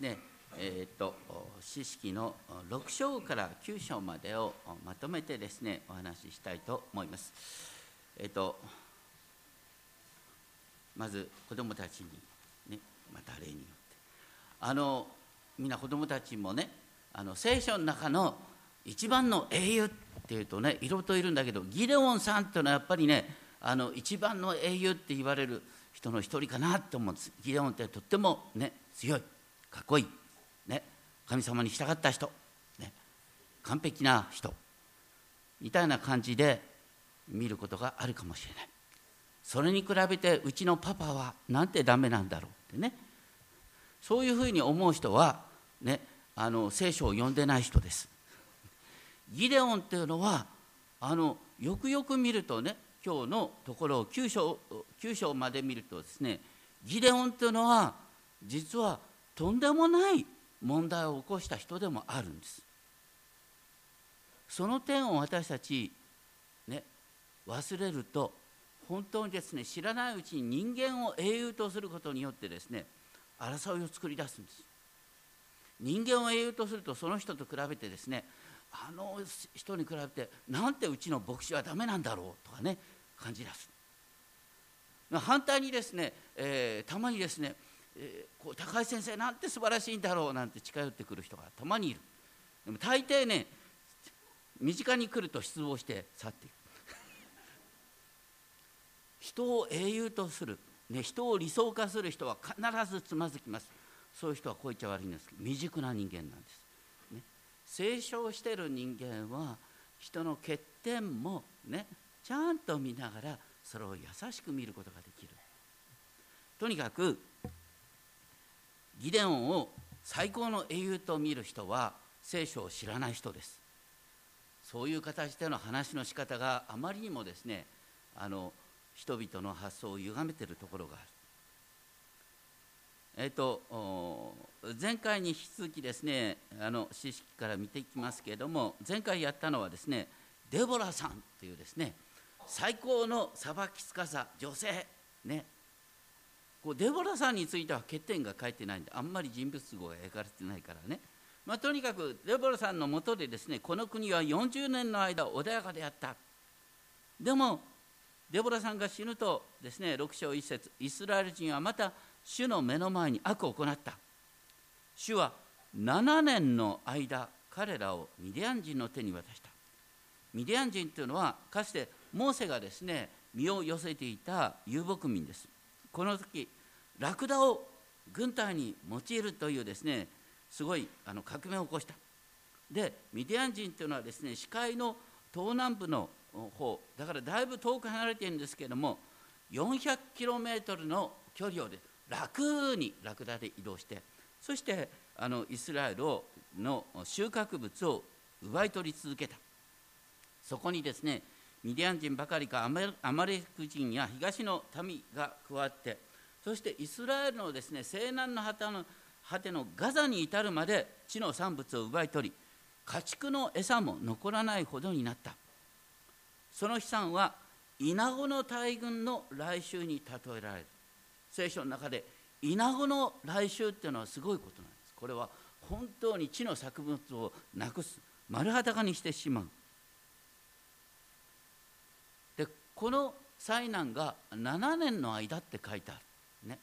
ねえーと、詩式の6章から9章までをまとめてですねお話ししたいと思います。えーと、まず子どもたちに、ね、また例によって。あのみんな子どもたちもねあの聖書の中の一番の英雄っていうとねいろいろといるんだけどギデオンさんっていうのはやっぱりねあの一番の英雄って言われる人の一人かなと思うんです。ギデオンってとってもね強い。かっこいい、ね、神様に従った人、ね、完璧な人。みたいな感じで見ることがあるかもしれない。それに比べてうちのパパはなんてダメなんだろうってね。そういうふうに思う人は、ね、あの聖書を読んでない人です。ギデオンっていうのはあのよくよく見るとね今日のところを9章 ,9 章まで見るとですねギデオンっていうのは実はとんでもない問題を起こした人でもあるんです。その点を私たちね忘れると本当にですね知らないうちに人間を英雄とすることによってですね争いを作り出すんです。人間を英雄とするとその人と比べてですねあの人に比べてなんてうちの牧師はダメなんだろうとかね感じ出す。反対にですね、えー、たまにですねえー、こう高橋先生なんて素晴らしいんだろうなんて近寄ってくる人がたまにいる。でも大抵ね身近に来ると失望して去っていく。人を英雄とする、ね、人を理想化する人は必ずつまずきます。そういう人はこう言っちゃ悪いんです。けど未熟な人間なんです、ね、成長してる人間は人の欠点もねちゃんと見ながらそれを優しく見ることができる。とにかくギデオンを最高の英雄と見る人は聖書を知らない人です。そういう形での話の仕方があまりにもですねあの人々の発想を歪めているところがある。えっ、ー、と前回に引き続きですねあの知識から見ていきますけれども前回やったのはですねデボラさんというですね最高の裁きつかさ女性ねこうデボラさんについては欠点が書いてないんであんまり人物像が描かれてないからね、まあ、とにかくデボラさんのもとでですねこの国は40年の間穏やかであった。でもデボラさんが死ぬとですね6章1節イスラエル人はまた主の目の前に悪を行った。主は7年の間彼らをミディアン人の手に渡した。ミディアン人というのはかつてモーセがですね身を寄せていた遊牧民です。この時ラクダを軍隊に用いるというですねすごいあの革命を起こした。でミディアン人というのはですね死海の東南部の方だからだいぶ遠く離れているんですけれども400キロメートルの距離をで楽にラクダで移動してそしてあのイスラエルをの収穫物を奪い取り続けた。そこにですねミディアン人ばかりかアマレク人や東の民が加わってそしてイスラエルのですね西南の果ての果てのガザに至るまで地の産物を奪い取り家畜の餌も残らないほどになった。その悲惨はイナゴの大群の来襲に例えられる。聖書の中でイナゴの来襲っていうのはすごいことなんです。これは本当に地の作物をなくす。丸裸にしてしまう。でこの災難が7年の間って書いてある。ね。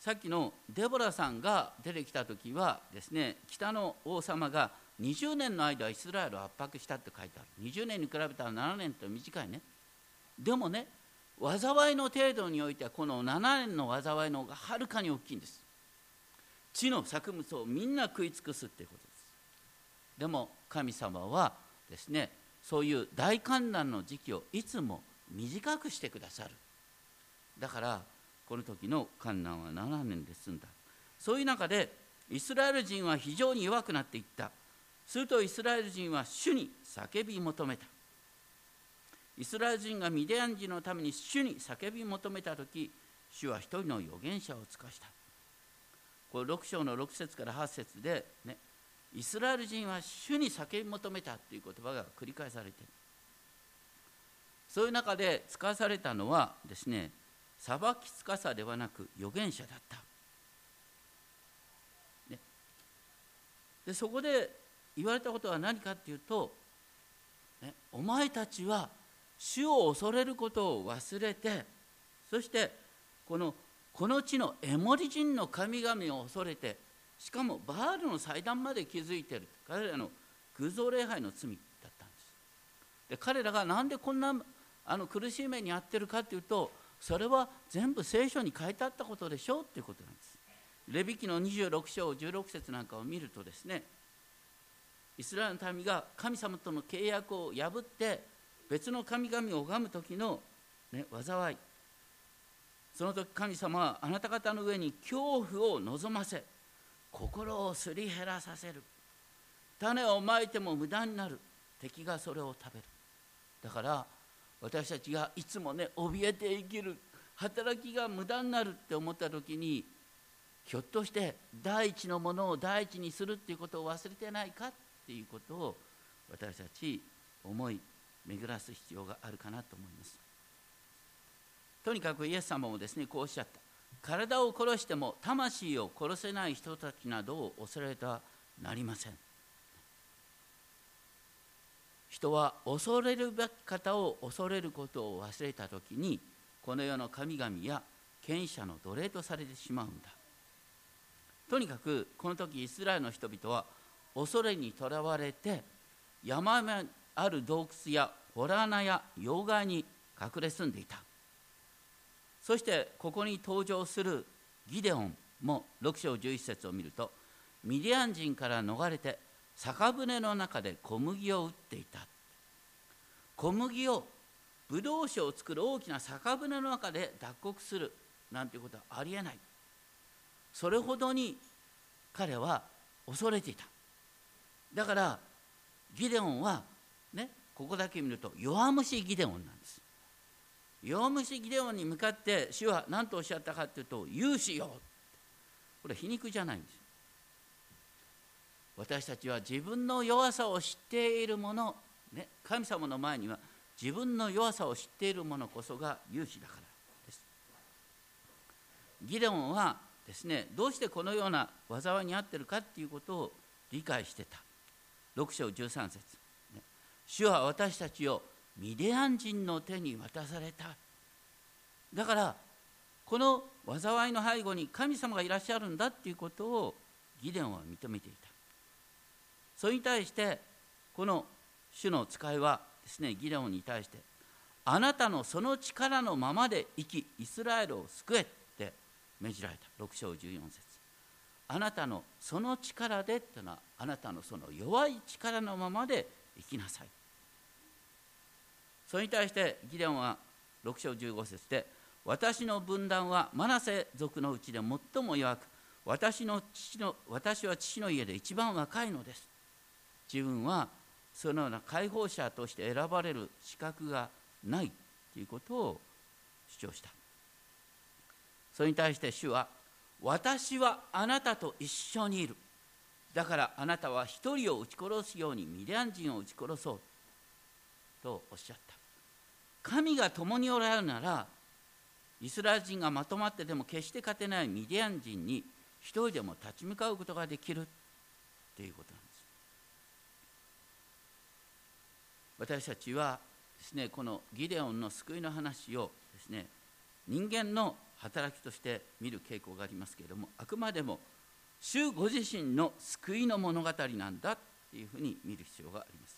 さっきのデボラさんが出てきた時はですね北の王様が20年の間イスラエルを圧迫したって書いてある。20年に比べたら7年って短いね。でもね災いの程度においてはこの7年の災いの方がはるかに大きいんです。地の作物をみんな食い尽くすっていうことです。でも神様はですねそういう大観覧の時期をいつも短くしてくださる。だからこの時の観難は7年で済んだ。そういう中でイスラエル人は非常に弱くなっていった。するとイスラエル人は主に叫び求めた。イスラエル人がミディアン人のために主に叫び求めた時主は一人の預言者を尽かした。これ6章の6節から8節でねイスラエル人は主に叫び求めたという言葉が繰り返されている。そういう中で使わされたのはですね裁きつかさではなく預言者だった。でそこで言われたことは何かっていうと、ね、お前たちは主を恐れることを忘れてそしてこのこの地のエモリ人の神々を恐れてしかもバールの祭壇まで築いている彼らの偶像礼拝の罪だったんです。で彼らが何でこんなあの苦しい目に遭ってるかというとそれは全部聖書に書いてあったことでしょうということなんです。レビ記の26章16節なんかを見るとですねイスラエルの民が神様との契約を破って別の神々を拝む時の、ね、災い。その時神様はあなた方の上に恐怖を望ませ心をすり減らさせる。種をまいても無駄になる。敵がそれを食べる。だから私たちがいつもね怯えて生きる働きが無駄になるって思った時にひょっとして第一のものを第一にするっていうことを忘れてないかっていうことを私たち思い巡らす必要があるかなと思います。とにかくイエス様もですねこうおっしゃった。体を殺しても魂を殺せない人たちなどを恐れてはなりません。人は恐れるべき方を恐れることを忘れた時にこの世の神々や権威者の奴隷とされてしまうんだ。とにかくこの時イスラエルの人々は恐れにとらわれて山にある洞窟や洞穴や妖怪に隠れ住んでいた。そしてここに登場するギデオンも6章11節を見るとミディアン人から逃れて酒舟の中で小麦を打っていた。小麦をブドウ酒を作る大きな酒舟の中で脱穀するなんていうことはありえない。それほどに彼は恐れていた。だからギデオンはねここだけ見ると弱虫ギデオンなんです。弱虫ギデオンに向かって主は何とおっしゃったかというと「勇士よ」これ皮肉じゃないんです。私たちは自分の弱さを知っているもの、ね、神様の前には自分の弱さを知っている者こそが勇士だからです。ギデオンはですねどうしてこのような災いに遭ってるかっていうことを理解してた。6章13節、ね、主は私たちをミディアン人の手に渡された。だからこの災いの背後に神様がいらっしゃるんだっていうことをギデオンは認めていた。それに対してこの主の使いはですねギデオンに対してあなたのその力のままで生きイスラエルを救えって命じられた。6章14節。あなたのその力でっていうのはあなたのその弱い力のままで生きなさい。それに対してギデオンは6章15節で私の分断はマナセ族のうちで最も弱く私の父の私は父の家で一番若いのです。自分はそのような解放者として選ばれる資格がないということを主張した。それに対して主は私はあなたと一緒にいる。だからあなたは一人を撃ち殺すようにミディアン人を撃ち殺そうとおっしゃった。神が共におられるならイスラエル人がまとまってでも決して勝てないミディアン人に一人でも立ち向かうことができるということなんです。私たちはですねこのギデオンの救いの話をですね人間の働きとして見る傾向がありますけれどもあくまでも主ご自身の救いの物語なんだっていうふうに見る必要があります。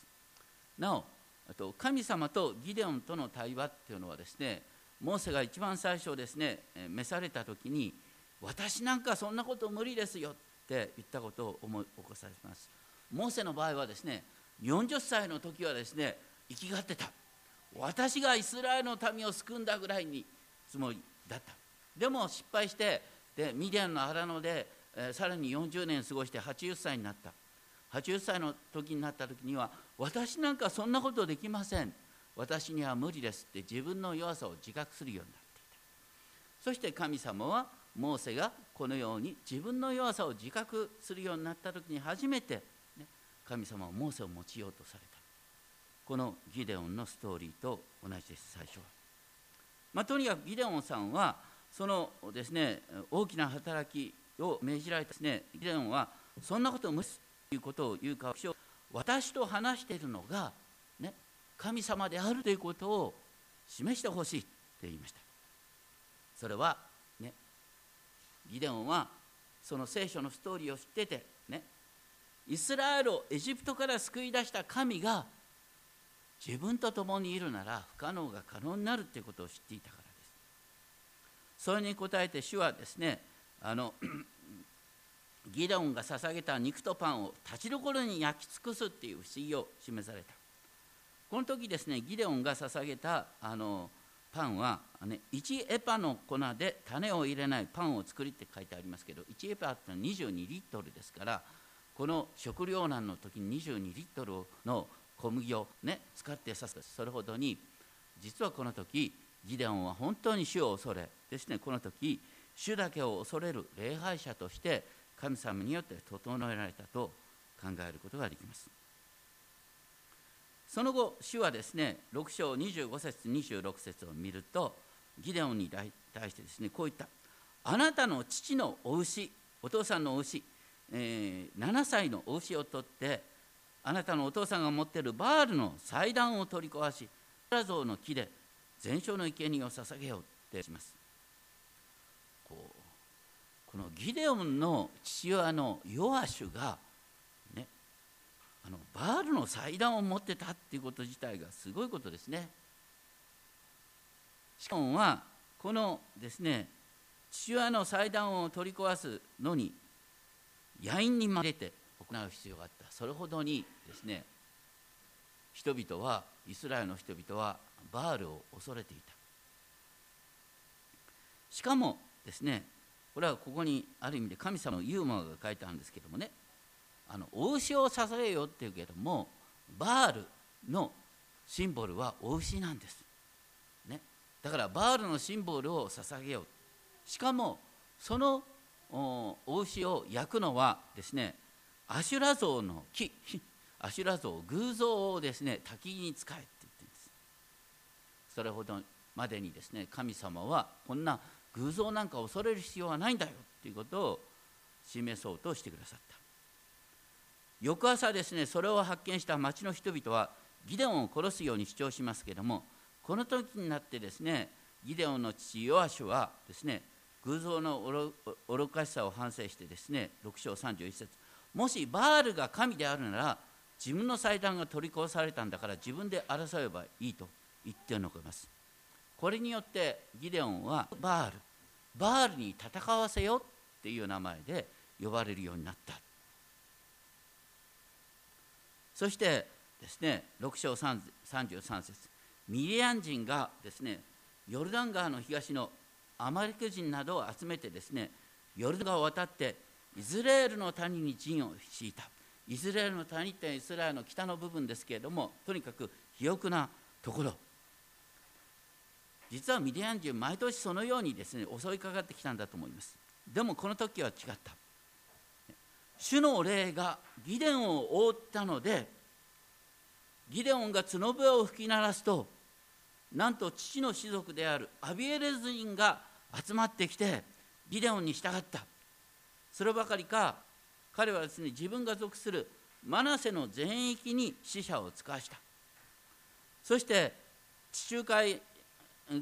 なおあと神様とギデオンとの対話っていうのはですねモーセが一番最初ですね召された時に私なんかそんなこと無理ですよって言ったことを思い起こされます。モーセの場合はですね40歳の時はですね生きがってた。私がイスラエルの民を救うんだぐらいにつもりだった。でも失敗してでミディアンの荒野で、えー、さらに40年過ごして80歳になった。80歳の時になった時には私なんかそんなことできません。私には無理ですって自分の弱さを自覚するようになっていた。そして神様はモーセがこのように自分の弱さを自覚するようになった時に初めて、神様はモーセを用いようとされた。このギデオンのストーリーと同じです最初は、まあ、とにかくギデオンさんはそのですね大きな働きを命じられたですねギデオンはそんなことを無視ということを言うか私と話しているのが、ね、神様であるということを示してほしいって言いました。それはねギデオンはその聖書のストーリーを知っててイスラエルをエジプトから救い出した神が自分と共にいるなら不可能が可能になるということを知っていたからです。それに応えて主はですねあの ギデオンが捧げた肉とパンを立ちどころに焼き尽くすっていう不思議を示された。この時ですねギデオンが捧げたあのパンは、ね、1エパの粉で種を入れないパンを作りって書いてありますけど1エパってのは22リットルですからこの食糧難の時に22リットルの小麦を、ね、使ってさすそれほどに実はこの時ギデオンは本当に主を恐れですねこの時主だけを恐れる礼拝者として神様によって整えられたと考えることができます。その後主はですね6章25節26節を見るとギデオンに対してですねこういった。あなたの父のお牛お父さんのお牛、えー、7歳のお牛を取ってあなたのお父さんが持ってるバールの祭壇を取り壊しラ像の木で全焼の生贄を捧げようってしますこうこのギデオンの父親のヨアシュが、ね、あのバールの祭壇を持ってたっていうこと自体がすごいことですね。しかもはこのですね父親の祭壇を取り壊すのに野因にまれて行う必要があった。それほどにですね人々はイスラエルの人々はバールを恐れていた。しかもですねこれはここにある意味で神様のユーモアが書いてあるんですけどもねあのお牛を捧げよっていうけどもバールのシンボルはお牛なんです、ね、だからバールのシンボルを捧げよう。しかもそのお牛を焼くのはですねアシュラ像の木。アシュラ像 偶像をですね焚き木に使えって言ってるんです。それほどまでにですね神様はこんな偶像なんか恐れる必要はないんだよということを示そうとしてくださった。翌朝ですねそれを発見した町の人々はギデオンを殺すように主張しますけどもこの時になってですねギデオンの父ヨアシュはですね偶像の愚かしさを反省してですね6章31節。もしバールが神であるなら自分の祭壇が取り壊されたんだから自分で争えばいいと言って残ります。これによってギデオンはバールバールに戦わせよっていう名前で呼ばれるようになった。そしてですね6章33節。ミリアン人がですねヨルダン川の東のアマリク人などを集めてですねヨルダン川を渡ってイスラエルの谷に陣を敷いた。イスラエルの谷ってイスラエルの北の部分ですけれどもとにかく肥沃なところ。実はミディアン人毎年そのようにですね襲いかかってきたんだと思います。でもこの時は違った。主の霊がギデオンを覆ったのでギデオンが角笛を吹き鳴らすとなんと父の士族であるアビエレズ人が集まってきてギデオンに従った。そればかりか彼はですね自分が属するマナセの全域に死者を使わした。そして地中海岸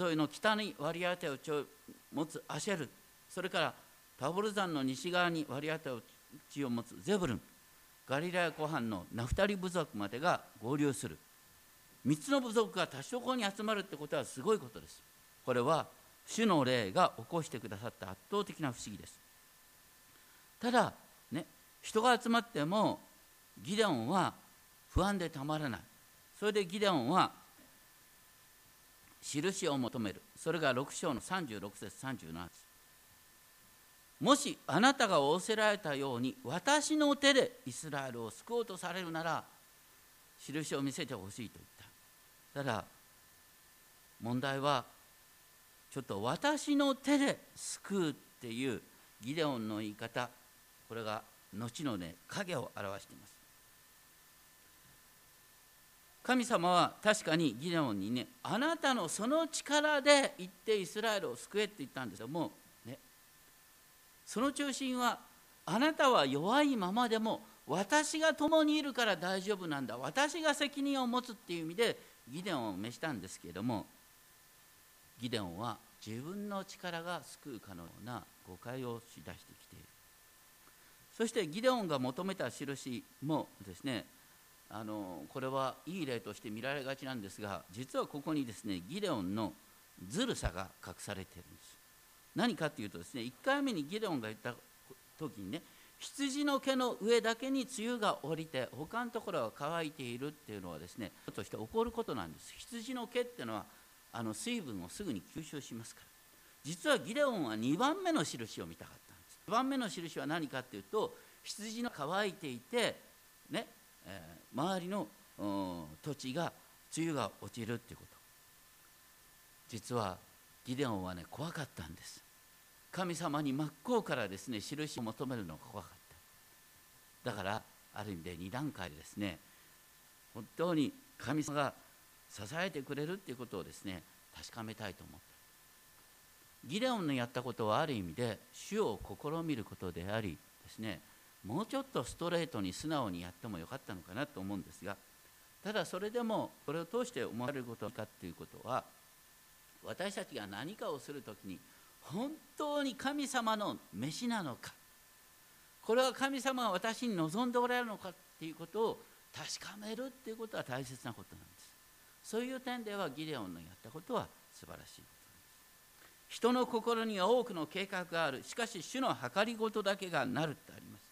沿いの北に割り当てを持つアシェル。それからタボル山の西側に割り当てを地を持つゼブルン。ガリラヤ湖畔のナフタリ部族までが合流する。3つの部族が多少こに集まるってことはすごいことです。これは主の霊が起こしてくださった圧倒的な不思議です。ただね人が集まってもギデオンは不安でたまらない。それでギデオンは印を求める。それが6章の36節37節。もしあなたが仰せられたように私の手でイスラエルを救おうとされるなら印を見せてほしいと言った。ただ問題はちょっと私の手で救うっていうギデオンの言い方これが後のね影を表しています。神様は確かにギデオンにねあなたのその力で行ってイスラエルを救えって言ったんですけども、ね、その中心はあなたは弱いままでも私が共にいるから大丈夫なんだ。私が責任を持つっていう意味でギデオンを召したんですけれどもギデオンは自分の力が救うかのような誤解をしだしてきている。そしてギデオンが求めた印もですねあのこれはいい例として見られがちなんですが実はここにですねギデオンのずるさが隠されているんです。何かっていうとですね1回目にギデオンが言った時にね羊の毛の上だけに梅雨が降りて他のところは乾いているっていうのはですねちょっとして起こることなんです。羊の毛っていうのはあの水分をすぐに吸収しますから。実はギデオンは2番目の印を見たかったんです。2番目の印は何かっていうと羊の乾いていてね、えー、周りの土地が梅雨が落ちるっていうこと。実はギデオンはね怖かったんです。神様に真っ向からですね印を求めるのが怖かった。だからある意味で2段階でですね本当に神様が支えてくれるっていうことをですね確かめたいと思った。ギデオンのやったことはある意味で主を試みることでありですねもうちょっとストレートに素直にやってもよかったのかなと思うんですがただそれでもこれを通して思われることかっていうことは私たちが何かをする時に本当に神様の飯なのかこれは神様が私に望んでおられるのかっていうことを確かめるっていうことは大切なことなんです。そういう点ではギデオンのやったことは素晴らしい。人の心には多くの計画がある。しかし主の計りごとだけがなるってあります。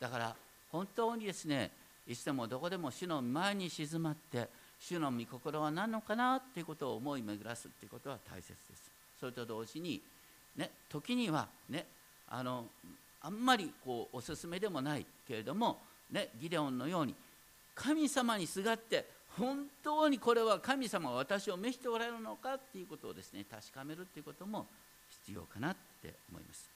だから本当にですねいつでもどこでも主の前に静まって主の御心は何のかなっていうことを思い巡らすっていうことは大切です。それと同時に、ね、時には、ね、あのあんまりこうおすすめでもないけれども、ね、ギデオンのように神様にすがって本当にこれは神様が私を召しておられるのかっていうことをですね確かめるっていうことも必要かなって思います。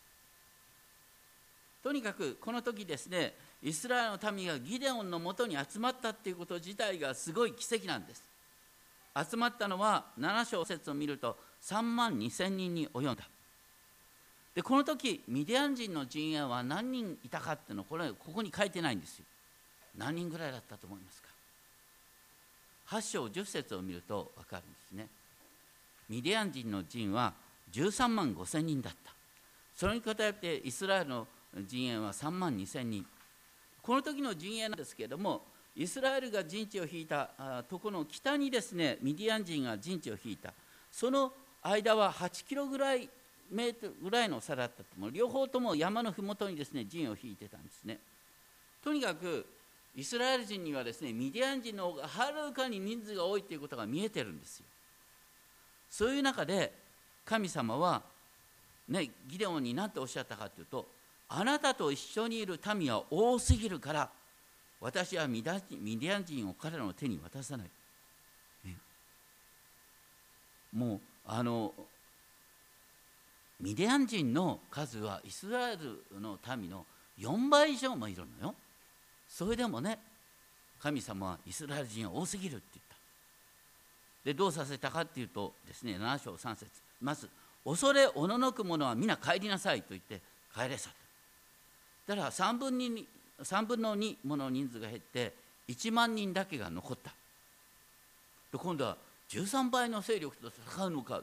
とにかくこの時ですねイスラエルの民がギデオンのもとに集まったっていうこと自体がすごい奇跡なんです。集まったのは7章節を見ると3万2千人に及んだでこの時ミディアン人の陣営は何人いたかっていうのこれここに書いてないんですよ何人ぐらいだったと思いますか？8章10節を見ると分かるんですね。ミディアン人の陣は13万5千人だった。それに比べてイスラエルの陣営は3万2千人。この時の陣営なんですけれどもイスラエルが陣地を引いたところの北にですねミディアン人が陣地を引いた。その間は8キロぐらいメートルぐらいの差だったと思う。両方とも山の麓にですね陣を引いてたんですね。とにかくイスラエル人にはですねミディアン人の方がはるかに人数が多いということが見えてるんですよ。そういう中で神様はねギデオンに何ておっしゃったかというとあなたと一緒にいる民は多すぎるから私はミディアン人を彼らの手に渡さない、ね、もうあのミディアン人の数はイスラエルの民の4倍以上もいるのよ。それでもね神様はイスラエル人は多すぎるって言った。でどうさせたかっていうとですね7章3節。まず恐れおののく者は皆帰りなさいと言って帰れさだから3分に3分の2もの人数が減って1万人だけが残った。で今度は13倍の勢力と戦うのか。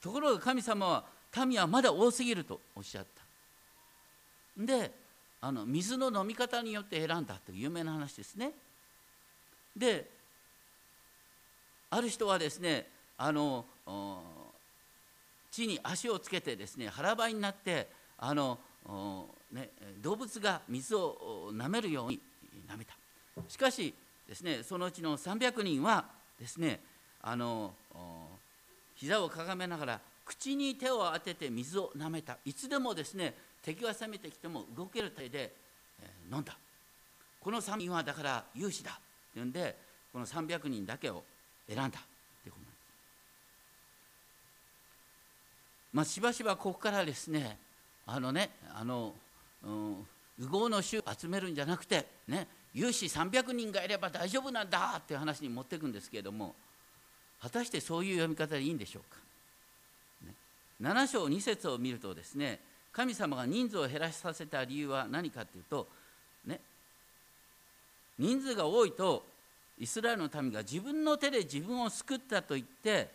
ところが神様は民はまだ多すぎるとおっしゃった。であの水の飲み方によって選んだという有名な話ですね。である人はですねあの地に足をつけてですね腹ばいになってあの、ね、動物が水を舐めるように舐めた。しかしですねそのうちの300人はですねあの膝をかがめながら口に手を当てて水を舐めた。いつでもですね敵が攻めてきても動ける手で、えー、飲んだ。この3人はだから有志だっていうんでこの300人だけを選んだってことなんです。まあしばしばここからですねあのねあの、うん、右合の衆集めるんじゃなくてね有志300人がいれば大丈夫なんだっていう話に持っていくんですけれども果たしてそういう読み方でいいんでしょうか、ね、7章2節を見るとですね神様が人数を減らさせた理由は何かというと、ね、人数が多いとイスラエルの民が自分の手で自分を救ったと言って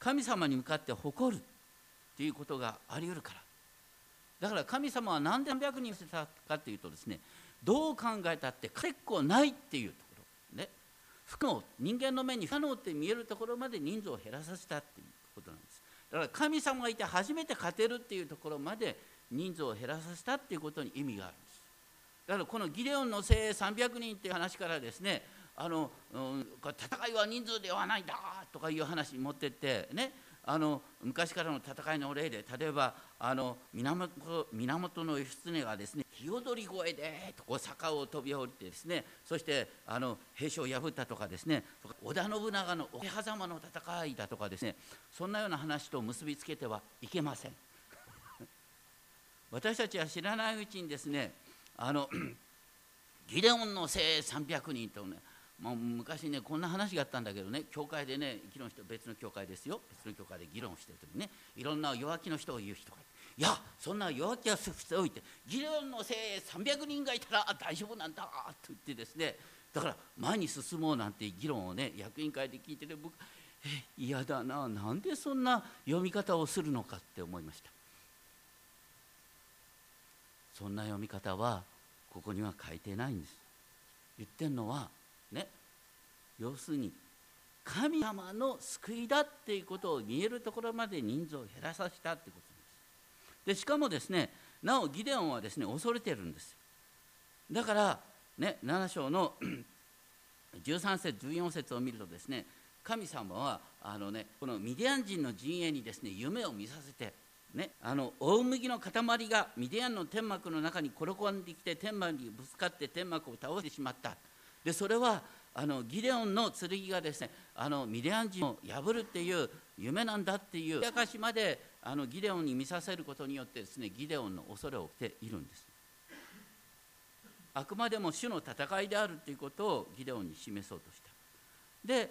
神様に向かって誇るということがあり得るから。だから神様は何で300人捨てたかというとですねどう考えたって結構ないっていうところ。ね。不可能人間の目に不可能って見えるところまで人数を減らさせたっていうことなんです。だから神様がいて初めて勝てるっていうところまで人数を減らさせたっていうことに意味があるんです。だからこのギデオンの精鋭300人っていう話からですねあの、うん、戦いは人数ではないんだとかいう話に持ってってねあの昔からの戦いの例で例えばあの源源義経がですね日踊り声でとこう坂を飛び降りてですねそしてあの兵士を破ったとかですね織田信長の桶狭間の戦いだとかですねそんなような話と結びつけてはいけません。私たちは知らないうちにですねあの ギデオンの精300人とねもう昔ねこんな話があったんだけどね教会でね議論して別の教会ですよ。別の教会で議論してる時にねいろんな弱気の人を言う人がいていやそんな弱気は伏せおいて議論のせい300人がいたら大丈夫なんだと言ってですねだから前に進もうなんて議論をね役員会で聞いてる僕え嫌だななんでそんな読み方をするのかって思いました。そんな読み方はここには書いてないんです。言ってるのはね要するに神様の救いだっていうことを見えるところまで人数を減らさせたってことです。でしかもですねなおギデオンはですね恐れてるんですだからね7章の 13節14節を見るとですね神様はあのねこのミディアン人の陣営にですね夢を見させてね、あの大麦の塊がミディアンの天幕の中に転がんできて天幕にぶつかって天幕を倒してしまった。でそれはあのギデオンの剣がですねあのミディアン人を破るっていう夢なんだっていうやかしまであのギデオンに見させることによってですねギデオンの恐れを負っているんです。あくまでも主の戦いであるということをギデオンに示そうとした。で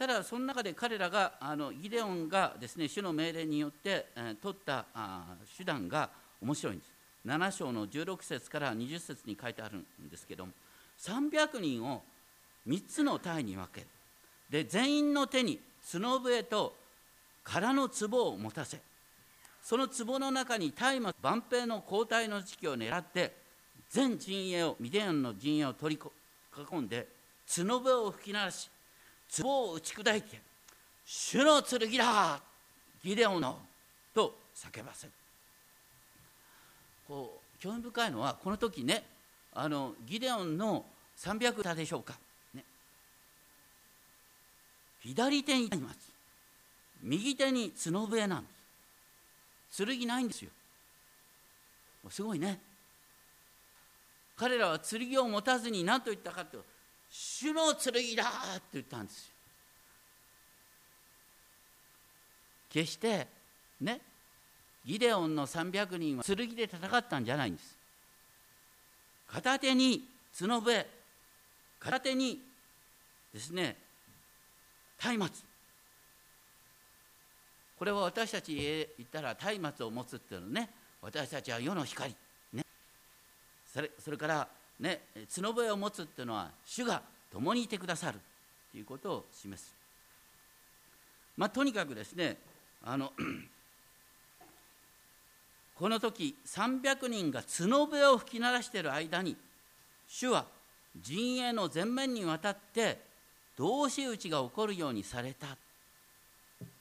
ただその中で彼らがあのギデオンがですね主の命令によって、えー、取ったあ手段が面白いんです。7章の16節から20節に書いてあるんですけども300人を3つの隊に分ける。で全員の手に角笛と空の壺を持たせその壺の中に大麻万平の交代の時期を狙って全陣営をミディアンの陣営を取り囲んで角笛を吹き鳴らし壺を打ち砕いて「主の剣だギデオンの」と叫ばせる。こう興味深いのはこの時ねあのギデオンの300歌でしょうか、ね、左手にいます。右手に角笛なんです。剣ないんですよ。すごいね。彼らは剣を持たずに何と言ったかというと「主の剣だ!」って言ったんですよ。決してねギデオンの300人は剣で戦ったんじゃないんです。片手に角笛片手にですね松明。これは私たちへ言ったら松明を持つっていうのね私たちは世の光。ね。それそれからね角笛を持つっていうのは主が共にいてくださるということを示す。まあとにかくですねあの この時300人が角笛を吹き鳴らしている間に主は陣営の前面にわたって同士討ちが起こるようにされた。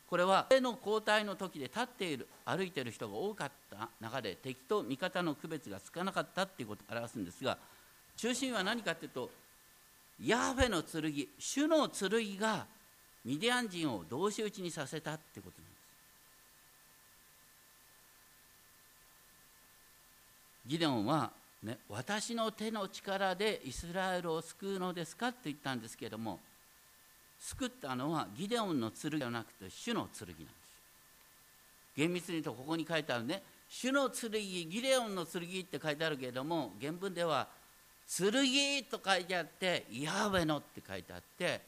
これはの交代の時で立っている歩いている人が多かった中で敵と味方の区別がつかなかったっていうことを表すんですが中心は何かっていうとヤーフェの剣主の剣がミディアン人を同士討ちにさせたってことなんです。ギデオンは、ね、私の手の力でイスラエルを救うのですかって言ったんですけれども救ったのはギデオンの剣ではなくて主の剣なんです。厳密に言うとここに書いてあるね主の剣ギデオンの剣って書いてあるけれども原文では剣と書いてあってヤハウェのって書いてあって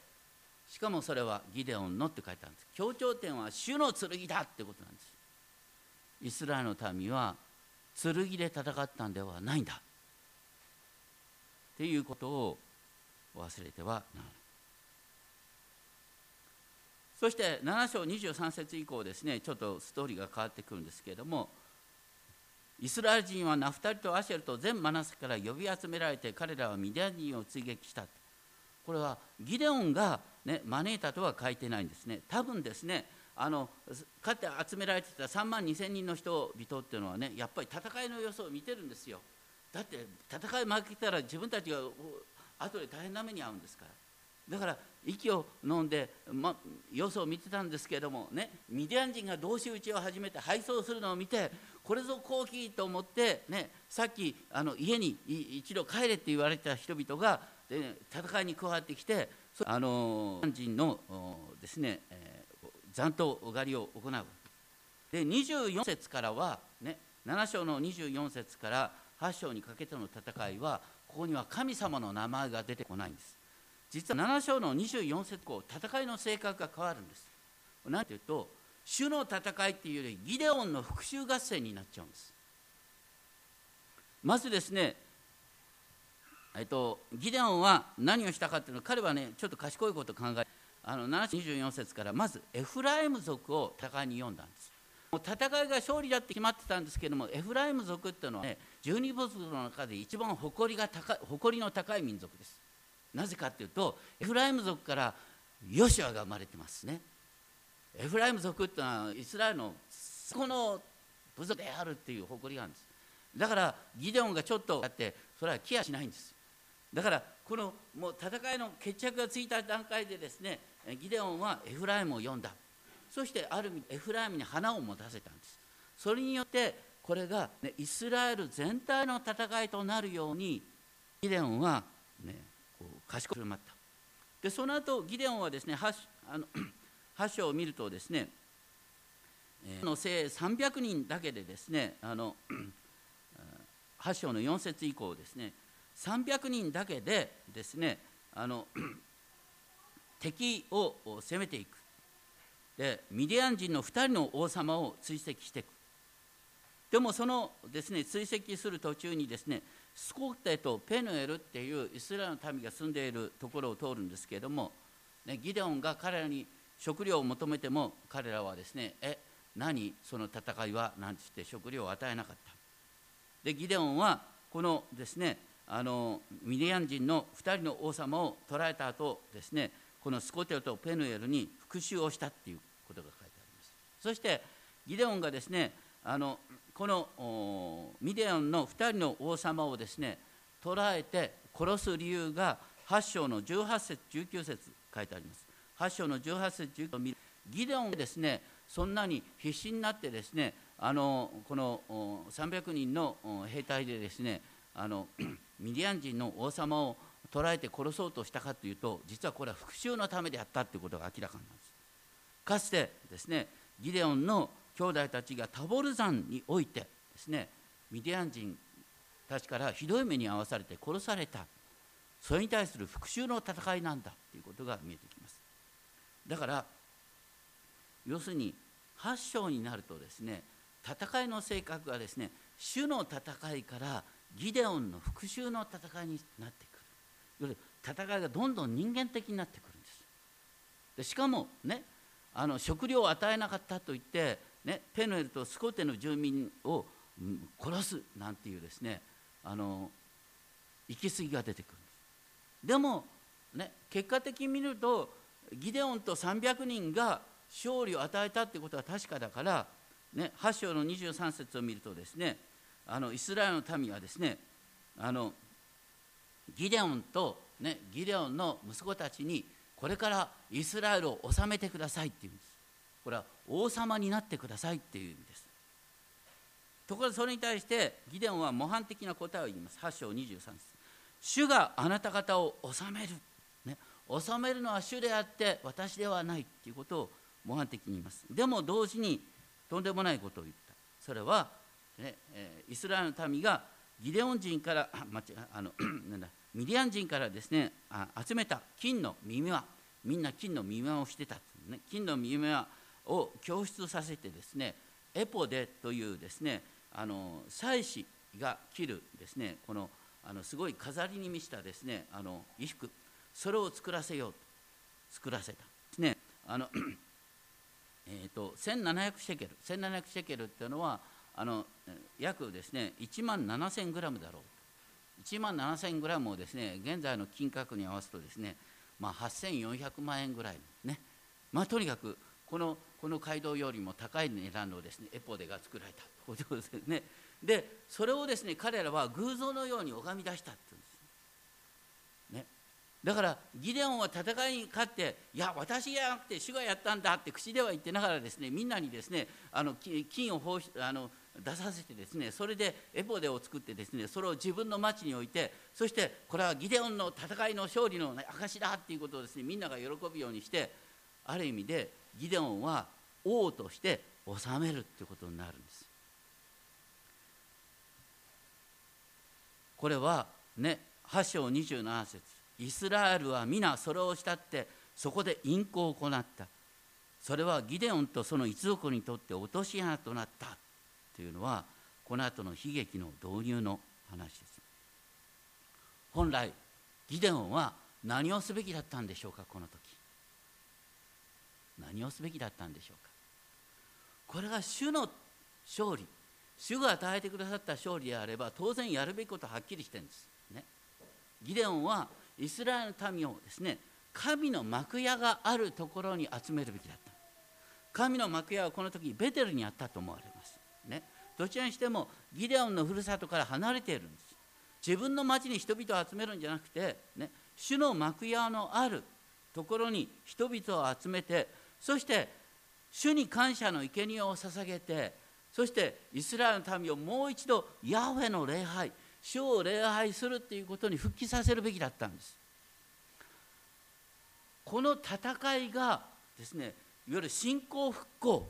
しかもそれはギデオンのって書いてあるんです。強調点は主の剣だってことなんです。イスラエルの民は剣で戦ったんではないんだ。っていうことを忘れてはならない。そして7章23節以降ですねちょっとストーリーが変わってくるんですけれどもイスラエル人はナフタリとアシェルと全マナセから呼び集められて彼らはミディアン人を追撃した。これはギデオンが、ね、招いたとは書いてないんですね。多分ですねあのかつて集められてた3万2千人の人々っていうのはねやっぱり戦いの様子を見てるんですよ。だって戦い負けたら自分たちが後で大変な目に遭うんですから。だから息を飲んで、ま、様子を見てたんですけれどもねミディアン人が同士討ちを始めて敗走するのを見てこれぞ好機と思って、ね、さっきあの家に一度帰れって言われた人々が、ね、戦いに加わってきてあの人のですね、えー、残党狩りを行う。で24節からは、ね、7章の24節から8章にかけての戦いはここには神様の名前が出てこないんです。実は7章の24節以降戦いの性格が変わるんです。何ていうと主の戦いっていうよりギデオンの復讐合戦になっちゃうんです。まずですねえっと、ギデオンは何をしたかっていうのは彼はねちょっと賢いことを考えあの724節からまずエフライム族を戦いに読んだんです。もう戦いが勝利だって決まってたんですけどもエフライム族っていうのはね十二部族の中で一番誇りが高い誇りの高い民族です。なぜかっていうとエフライム族からヨシュアが生まれてますね。エフライム族っていうのはイスラエルのこの部族であるっていう誇りがあるんです。だからギデオンがちょっとやってそれは気やしないんです。だからこのもう戦いの決着がついた段階でですねギデオンはエフライムを読んだ。そしてある意味エフライムに花を持たせたんです。それによってこれが、ね、イスラエル全体の戦いとなるようにギデオンは、ね、こう賢く振る舞った。でその後ギデオンはですね 8, あの8章を見るとですね、えー、の精300人だけでですねあの 8章の4節以降ですね300人だけでですねあの 敵を攻めていく。でミディアン人の2人の王様を追跡していく。でもそのですね追跡する途中にですねスコテとペヌエルっていうイスラエルの民が住んでいるところを通るんですけれども、ね、ギデオンが彼らに食料を求めても彼らはですねえ何？その戦いは？なんて言って食料を与えなかった。でギデオンはこのですねあのミディアン人の2人の王様を捕らえた後ですねこのスコテオとペヌエルに復讐をしたっていうことが書いてあります。そしてギデオンがですねあのこのミデオンの2人の王様をですね捕らえて殺す理由が8章の18節19節書いてあります。8章の18節19節ギデオンですねそんなに必死になってですねあのこの300人の兵隊でですねあの ミディアン人の王様を捕らえて殺そうとしたかというと実はこれは復讐のためであったということが明らかなんです。かつてですねギデオンの兄弟たちがタボル山においてですねミディアン人たちからひどい目に遭わされて殺された。それに対する復讐の戦いなんだということが見えてきます。だから要するに8章になるとですね戦いの性格がですね主の戦いからギデオンの復讐の戦いになってくる。戦いがどんどん人間的になってくるんです。でしかもねあの食料を与えなかったと言って、ね、ペヌエルとスコテの住民を殺すなんていうですねあの行き過ぎが出てくるんです。でも、ね、結果的に見るとギデオンと300人が勝利を与えたってことは確かだから、ね、8章の23節を見るとですねあのイスラエルの民はですねあのギデオンと、ね、ギデオンの息子たちにこれからイスラエルを治めてくださいっていうんです。これは王様になってくださいっていう意味です。ところがそれに対してギデオンは模範的な答えを言います。8章23節。主があなた方を治める、治めるのは主であって私ではないっていうことを模範的に言います。でも同時にとんでもないことを言った。それはねえイスラエルの民がギデオン人からあ間違あの なんだミディアン人からですねあ集めた金の耳輪みんな金の耳輪をしてた、ね、金の耳輪を供出させてですねエポデというですねあの祭司が着るですねこのあのすごい飾りに満ちたですねあの衣服。それを作らせようと作らせた。ねあの えーと、1700シェケル。1700シェケルっていうのはあの約ですね1万7000グラムだろう1万7000グラムをですね現在の金額に合わすとですね、まあ、8400万円ぐらいね。まあとにかくこのこの街道よりも高い値段のですねエポデが作られたということですね。でそれをですね彼らは偶像のように拝み出したって言うんですだからギデオンは戦いに勝っていや私じゃなくて主がやったんだって口では言ってながらですねみんなにですねあの金を放あの出させてですねそれでエポデを作ってですねそれを自分の町に置いてそしてこれはギデオンの戦いの勝利の証だっていうことをですねみんなが喜ぶようにしてある意味でギデオンは王として治めるっていうことになるんです。これはね8章27節。イスラエルは皆それを慕ってそこで淫行を行った。それはギデオンとその一族にとって落とし穴となったというのはこの後の悲劇の導入の話です。本来ギデオンは何をすべきだったんでしょうかこの時。何をすべきだったんでしょうか。これが主の勝利。主が与えてくださった勝利であれば当然やるべきことははっきりしてるんです。ね。ギデオンはイスラエルの民をですね神の幕屋があるところに集めるべきだった。神の幕屋はこの時ベテルにあったと思われます。ね。どちらにしてもギデオンのふるさとから離れているんです。自分の町に人々を集めるんじゃなくて、ね、主の幕屋のあるところに人々を集めてそして主に感謝の生贄を捧げてそしてイスラエルの民をもう一度ヤフェの礼拝主を礼拝するっていうことに復帰させるべきだったんです。この戦いがですねいわゆる信仰復興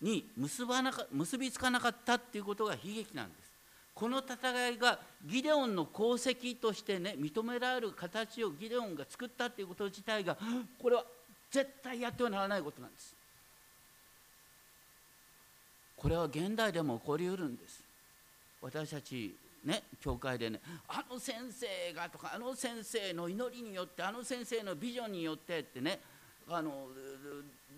に結ばなか結びつかなかったっていうことが悲劇なんです。この戦いがギデオンの功績としてね認められる形をギデオンが作ったっていうこと自体がこれは絶対やってはならないことなんです。これは現代でも起こりうるんです。私たちね、教会でねあの先生がとかあの先生の祈りによってあの先生のビジョンによってってねあの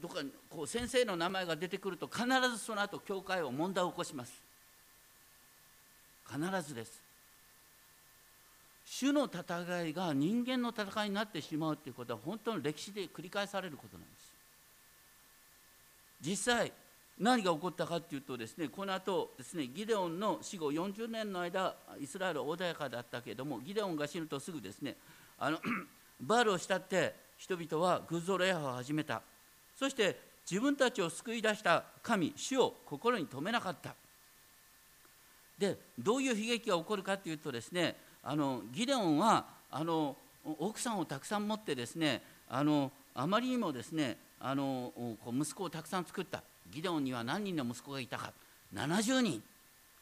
どっかこう先生の名前が出てくると必ずその後教会を問題を起こします。必ずです。主の戦いが人間の戦いになってしまうということは本当に歴史で繰り返されることなんです。実際何が起こったかというとですねこの後ですねギデオンの死後40年の間イスラエルは穏やかだったけれどもギデオンが死ぬとすぐですねあの バールを慕って人々は偶像礼拝を始めた。そして自分たちを救い出した神主を心に留めなかった。でどういう悲劇が起こるかというとですねあのギデオンはあの奥さんをたくさん持ってですねあのあまりにもですねあの息子をたくさん作った。ギデオンには何人の息子がいたか。70人。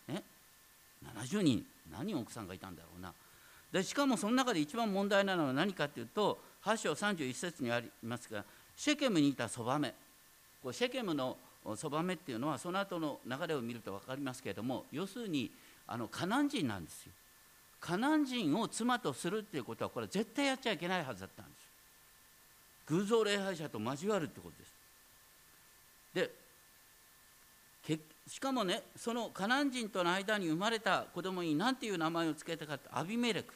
ね70人。何人奥さんがいたんだろうな。でしかもその中で一番問題なのは何かというと8章31節にありますがシェケムにいたそばめ。こうシェケムのそばめっていうのはその後の流れを見ると分かりますけれども要するにあのカナン人なんですよ。カナン人を妻とするっていうことはこれ絶対やっちゃいけないはずだったんです。偶像礼拝者と交わるってことですでしかもねそのカナン人との間に生まれた子供に何ていう名前を付けたかってアビメレク。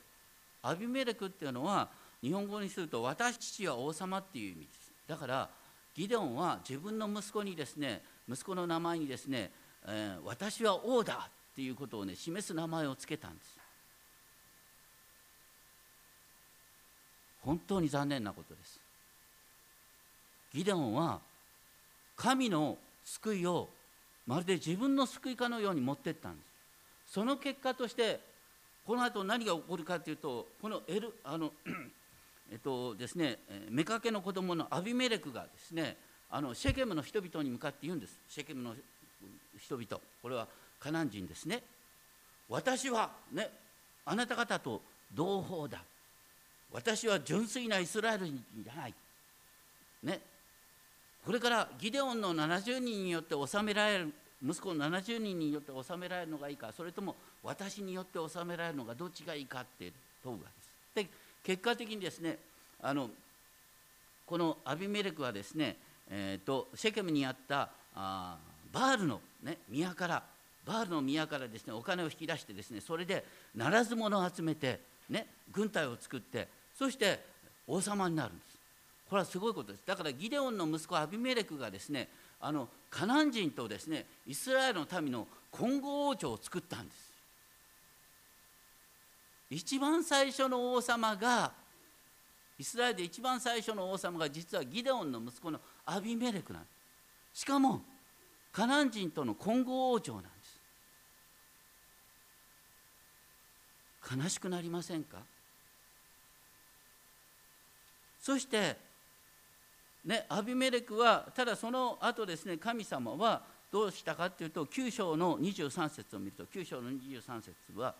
アビメレクっていうのは日本語にすると私父は王様っていう意味です。だからギデオンは自分の息子にですね息子の名前にですね、えー、私は王だっていうことをね示す名前を付けたんです。本当に残念なことです。ギデオンは神の救いをまるで自分の救いかのように持ってったんです。その結果としてこの後何が起こるかというとこのエルあの えっとですね妾の子供のアビメレクがですねあのシェケムの人々に向かって言うんです。シェケムの人々。これはカナン人ですね。私はねあなた方と同胞だ。私は純粋なイスラエル人じゃない。ね。これからギデオンの70人によって治められる息子の70人によって治められるのがいいかそれとも私によって治められるのがどっちがいいかって問うわけです。で結果的にですねあのこのアビメレクはですね、えーと、シェケムにあったあバールの、ね、宮からバールの宮からですねお金を引き出してですねそれでならず者を集めて、ね、軍隊を作ってそして王様になるんですこれはすごいことです。だからギデオンの息子アビメレクがですねあのカナン人とですねイスラエルの民の混合王朝を作ったんです。一番最初の王様がイスラエルで一番最初の王様が実はギデオンの息子のアビメレクなんです。しかもカナン人との混合王朝なんです。悲しくなりませんか？そしてね、アビメレクはただその後ですね神様はどうしたかというと9章の23節を見ると9章の23節は、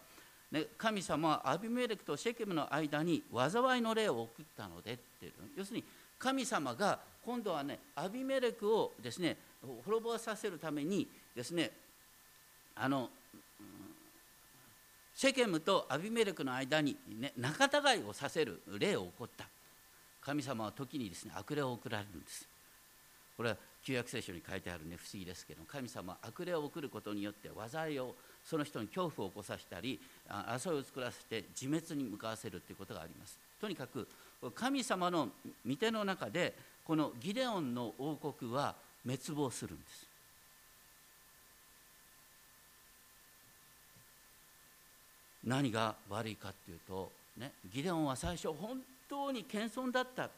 ね、神様はアビメレクとシェケムの間に災いの霊を送ったのでっていう要するに神様が今度はねアビメレクをですね滅ぼさせるためにですねあのシェケムとアビメレクの間に、ね、仲違いをさせる霊を起こった。神様は時にですね悪霊を送られるんです。これは旧約聖書に書いてあるね不思議ですけど神様は悪霊を送ることによって災いをその人に恐怖を起こさせたり争いを作らせて自滅に向かわせるということがあります。とにかく神様の御手の中でこのギデオンの王国は滅亡するんです。何が悪いかっていうと、ね、ギデオンは最初本当に謙遜だった。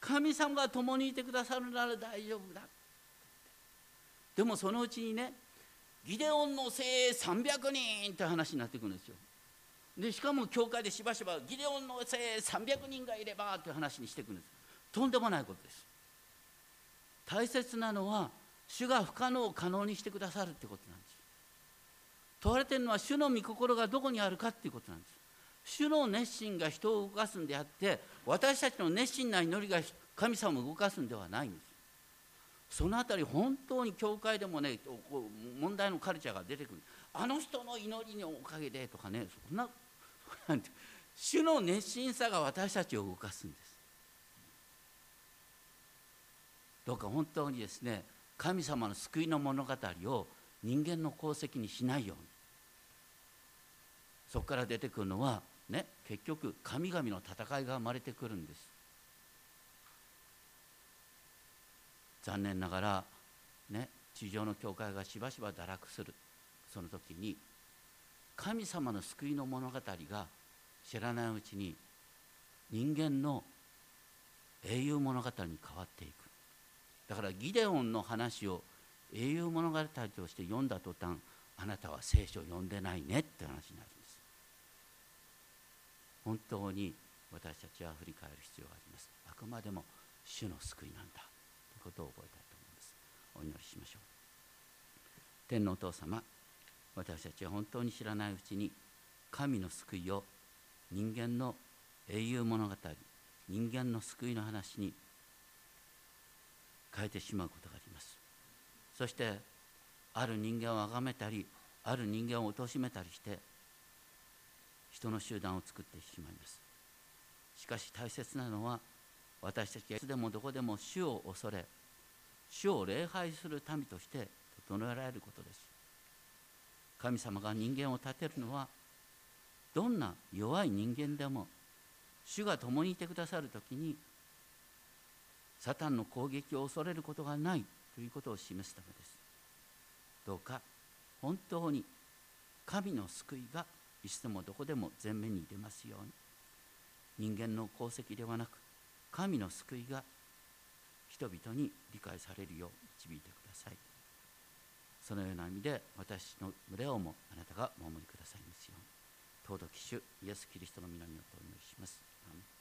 神様が共にいてくださるなら大丈夫だ。でもそのうちにねギデオンの精鋭300人って話になっていくんですよ。でしかも教会でしばしばギデオンの精鋭300人がいればって話にしていくんです。とんでもないことです。大切なのは主が不可能を可能にしてくださるってことなんです。問われてるのは主の御心がどこにあるかっていうことなんです。主の熱心が人を動かすんであって私たちの熱心な祈りが神様を動かすんではないんです。そのあたり本当に教会でもね問題のカルチャーが出てくる。あの人の祈りのおかげでとかねそんな主の熱心さが私たちを動かすんです。どうか本当にですね神様の救いの物語を人間の功績にしないように。そこから出てくるのはね、結局神々の戦いが生まれてくるんです。残念ながら、ね、地上の教会がしばしば堕落する。その時に神様の救いの物語が知らないうちに人間の英雄物語に変わっていく。だからギデオンの話を英雄物語として読んだ途端あなたは聖書を読んでないねって話になる。本当に私たちは振り返る必要があります。あくまでも主の救いなんだということを覚えたいと思います。お祈りしましょう。天皇お父様私たちは本当に知らないうちに神の救いを人間の英雄物語人間の救いの話に変えてしまうことがあります。そしてある人間を崇めたりある人間を貶めたりして人の集団を作ってしまいます。しかし大切なのは私たちがいつでもどこでも主を恐れ主を礼拝する民として整えられることです。神様が人間を立てるのはどんな弱い人間でも主が共にいてくださる時にサタンの攻撃を恐れることがないということを示すためです。どうか本当に神の救いがいつでもどこでも前面に出ますように。人間の功績ではなく神の救いが人々に理解されるよう導いてください。そのような意味で私の群れをもあなたがお守りくださいますように。尊き主イエス・キリストの皆によってお祈りします。